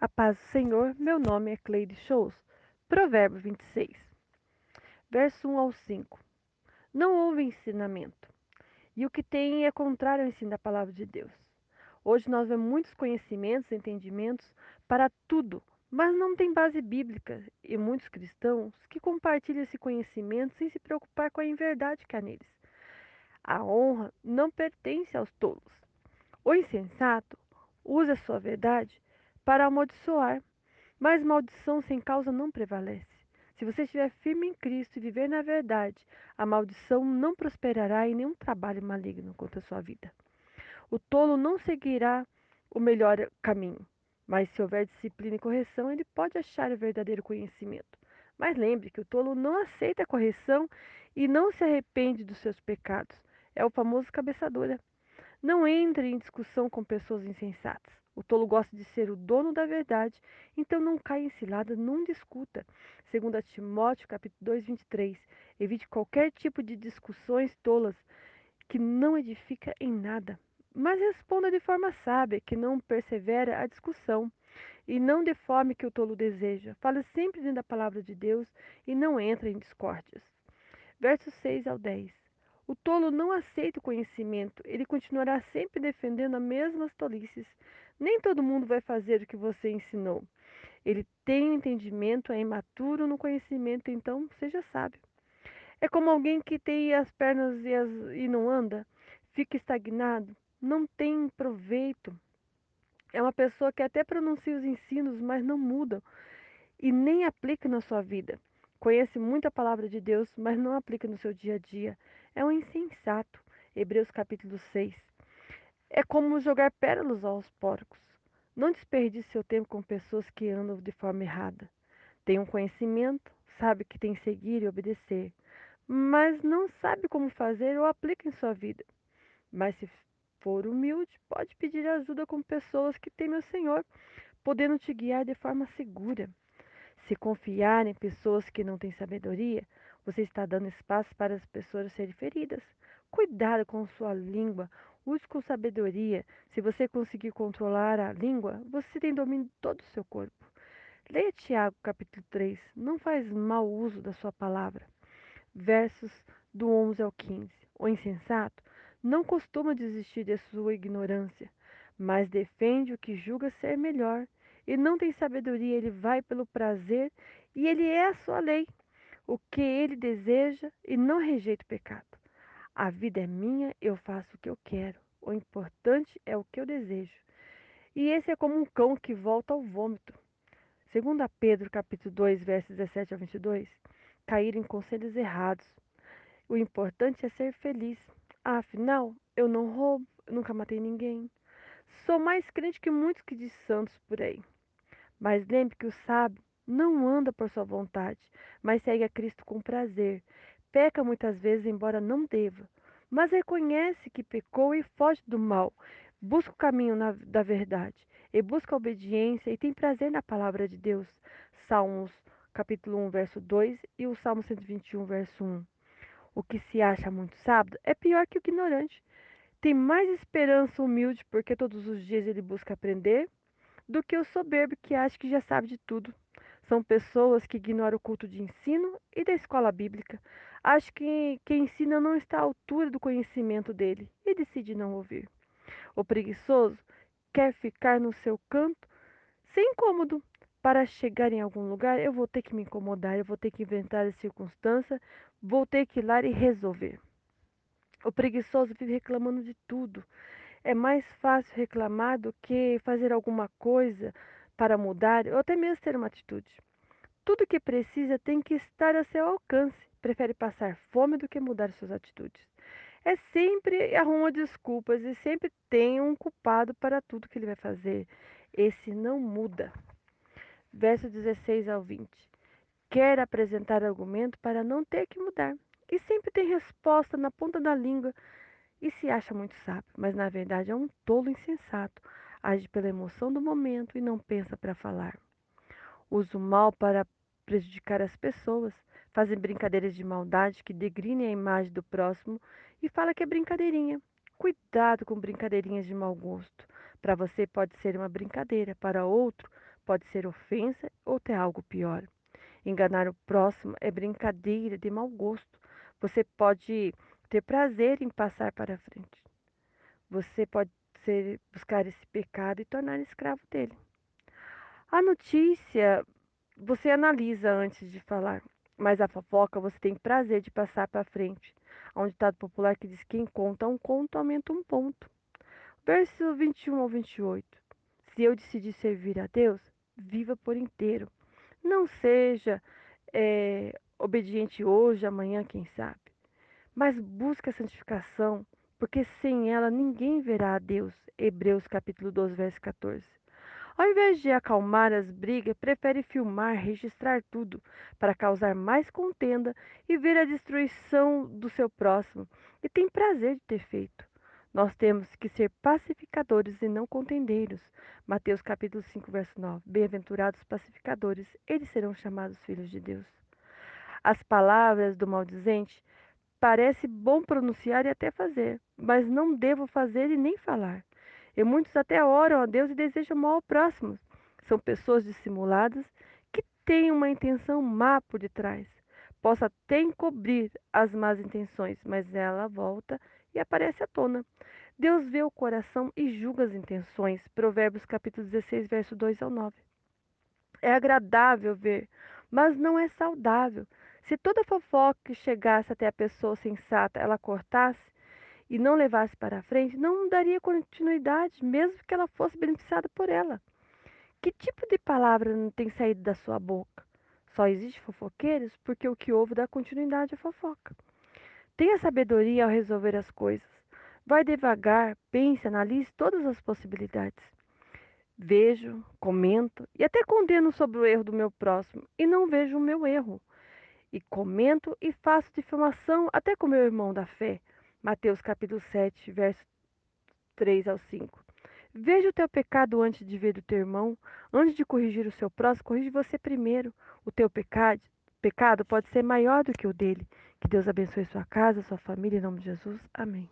A paz do Senhor, meu nome é Cleide Shows. Provérbio 26, verso 1 ao 5. Não houve ensinamento, e o que tem é contrário ao ensino da palavra de Deus. Hoje nós vemos muitos conhecimentos, entendimentos para tudo, mas não tem base bíblica, e muitos cristãos que compartilham esse conhecimento sem se preocupar com a inverdade que há neles. A honra não pertence aos tolos. O insensato usa sua verdade para amaldiçoar, mas maldição sem causa não prevalece. Se você estiver firme em Cristo e viver na verdade, a maldição não prosperará em nenhum trabalho maligno contra a sua vida. O tolo não seguirá o melhor caminho, mas se houver disciplina e correção, ele pode achar o verdadeiro conhecimento. Mas lembre que o tolo não aceita a correção e não se arrepende dos seus pecados. É o famoso cabeça dura. Não entre em discussão com pessoas insensatas. O tolo gosta de ser o dono da verdade, então não caia em cilada, não discuta. Segundo Timóteo, capítulo 2, 23. Evite qualquer tipo de discussões tolas que não edifica em nada. Mas responda de forma sábia, que não persevera a discussão. E não de forma que o tolo deseja. Fale sempre dentro da palavra de Deus e não entre em discórdias. Versos 6 ao 10. O tolo não aceita o conhecimento, ele continuará sempre defendendo as mesmas tolices. Nem todo mundo vai fazer o que você ensinou. Ele tem entendimento, é imaturo no conhecimento, então seja sábio. É como alguém que tem as pernas e, as, e não anda, fica estagnado, não tem proveito. É uma pessoa que até pronuncia os ensinos, mas não muda e nem aplica na sua vida. Conhece muita palavra de Deus, mas não aplica no seu dia a dia. É um insensato. Hebreus capítulo 6. É como jogar pérolas aos porcos. Não desperdice seu tempo com pessoas que andam de forma errada. Tem um conhecimento, sabe que tem que seguir e obedecer, mas não sabe como fazer ou aplica em sua vida. Mas se for humilde, pode pedir ajuda com pessoas que temem o Senhor, podendo te guiar de forma segura. Se confiar em pessoas que não têm sabedoria, você está dando espaço para as pessoas serem feridas. Cuidado com sua língua, use com sabedoria. Se você conseguir controlar a língua, você tem domínio de todo o seu corpo. Leia Tiago capítulo 3. Não faz mau uso da sua palavra. Versos do 11 ao 15. O insensato não costuma desistir de sua ignorância, mas defende o que julga ser melhor e não tem sabedoria, ele vai pelo prazer e ele é a sua lei, o que ele deseja e não rejeita o pecado. A vida é minha, eu faço o que eu quero. O importante é o que eu desejo. E esse é como um cão que volta ao vômito. Segundo a Pedro, capítulo 2, versos 17 a 22, cair em conselhos errados. O importante é ser feliz. Ah, afinal, eu não roubo, nunca matei ninguém. Sou mais crente que muitos que diz santos por aí. Mas lembre que o sábio não anda por sua vontade, mas segue a Cristo com prazer. Peca muitas vezes, embora não deva, mas reconhece que pecou e foge do mal. Busca o caminho na, da verdade e busca a obediência e tem prazer na palavra de Deus. Salmos capítulo 1, verso 2 e o Salmo 121, verso 1. O que se acha muito sábio é pior que o ignorante. Tem mais esperança humilde porque todos os dias ele busca aprender do que o soberbo que acha que já sabe de tudo. São pessoas que ignoram o culto de ensino e da escola bíblica. Acho que quem ensina não está à altura do conhecimento dele e decide não ouvir. O preguiçoso quer ficar no seu canto sem incômodo. Para chegar em algum lugar, eu vou ter que me incomodar, eu vou ter que inventar a circunstância, vou ter que ir lá e resolver. O preguiçoso vive reclamando de tudo é mais fácil reclamar do que fazer alguma coisa para mudar ou até mesmo ter uma atitude. Tudo que precisa tem que estar a seu alcance. Prefere passar fome do que mudar suas atitudes. É sempre arruma desculpas e sempre tem um culpado para tudo que ele vai fazer. Esse não muda. Verso 16 ao 20. Quer apresentar argumento para não ter que mudar. E sempre tem resposta na ponta da língua e se acha muito sábio, mas na verdade é um tolo insensato. Age pela emoção do momento e não pensa para falar. Usa o mal para prejudicar as pessoas, fazem brincadeiras de maldade que degrinem a imagem do próximo e fala que é brincadeirinha. Cuidado com brincadeirinhas de mau gosto. Para você pode ser uma brincadeira, para outro pode ser ofensa ou até algo pior. Enganar o próximo é brincadeira de mau gosto. Você pode ter prazer em passar para frente. Você pode ser, buscar esse pecado e tornar escravo dele. A notícia você analisa antes de falar, mas a fofoca você tem prazer de passar para frente. Há um ditado popular que diz que quem conta um conto aumenta um ponto. Verso 21 ao 28. Se eu decidir servir a Deus, viva por inteiro. Não seja é, obediente hoje, amanhã, quem sabe. Mas busque a santificação, porque sem ela ninguém verá a Deus. Hebreus capítulo 12, verso 14. Ao invés de acalmar as brigas, prefere filmar, registrar tudo, para causar mais contenda e ver a destruição do seu próximo, e tem prazer de ter feito. Nós temos que ser pacificadores e não contendeiros. Mateus capítulo 5, verso 9. Bem-aventurados pacificadores, eles serão chamados filhos de Deus. As palavras do maldizente parece bom pronunciar e até fazer, mas não devo fazer e nem falar. E muitos até oram a Deus e desejam mal ao próximo. São pessoas dissimuladas que têm uma intenção má por detrás. Possa até encobrir as más intenções, mas ela volta e aparece à tona. Deus vê o coração e julga as intenções. Provérbios capítulo 16, verso 2 ao 9. É agradável ver, mas não é saudável. Se toda fofoca que chegasse até a pessoa sensata, ela cortasse e não levasse para a frente, não daria continuidade, mesmo que ela fosse beneficiada por ela. Que tipo de palavra não tem saído da sua boca? Só existe fofoqueiros porque o que ouve dá continuidade à fofoca. Tenha sabedoria ao resolver as coisas. Vai devagar, pense, analise todas as possibilidades. Vejo, comento e até condeno sobre o erro do meu próximo e não vejo o meu erro. E comento e faço difamação até com meu irmão da fé. Mateus capítulo 7, verso 3 ao 5. Veja o teu pecado antes de ver o teu irmão. Antes de corrigir o seu próximo, corrige você primeiro. O teu pecado, pecado pode ser maior do que o dele. Que Deus abençoe sua casa, sua família, em nome de Jesus. Amém.